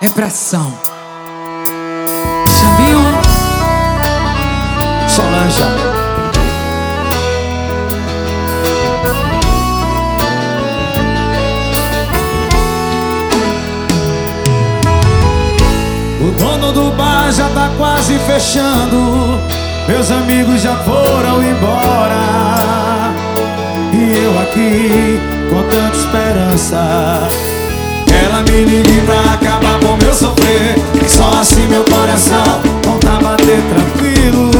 é pressão. Xambinho, Solange. O dono do bar já tá quase fechando. Meus amigos já foram embora. E eu aqui com tanta esperança. Ela me liga pra assim meu coração volta a bater tranquilo.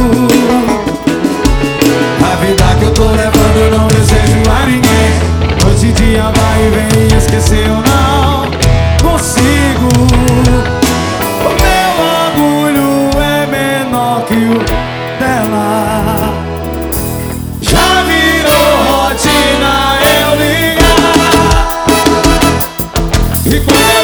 A vida que eu tô levando eu não desejo a ninguém. Noite e dia vai e vem, esquecer eu não consigo. O meu orgulho é menor que o dela. Já virou rotina eu ligar. E quando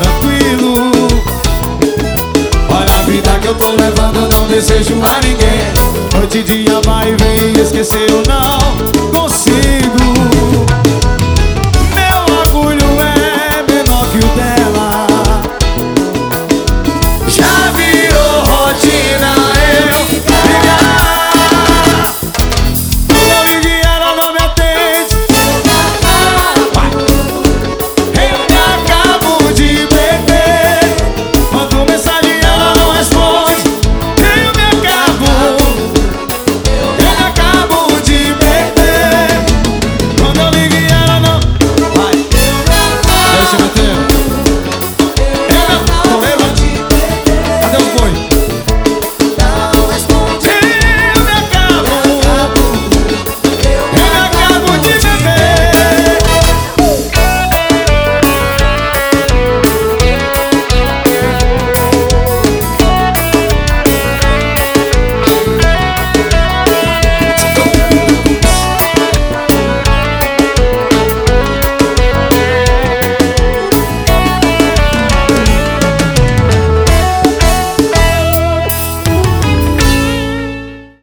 tranquilo. Olha a vida que eu tô levando, não desejo a ninguém. Noite e dia vai e vem, esquecer o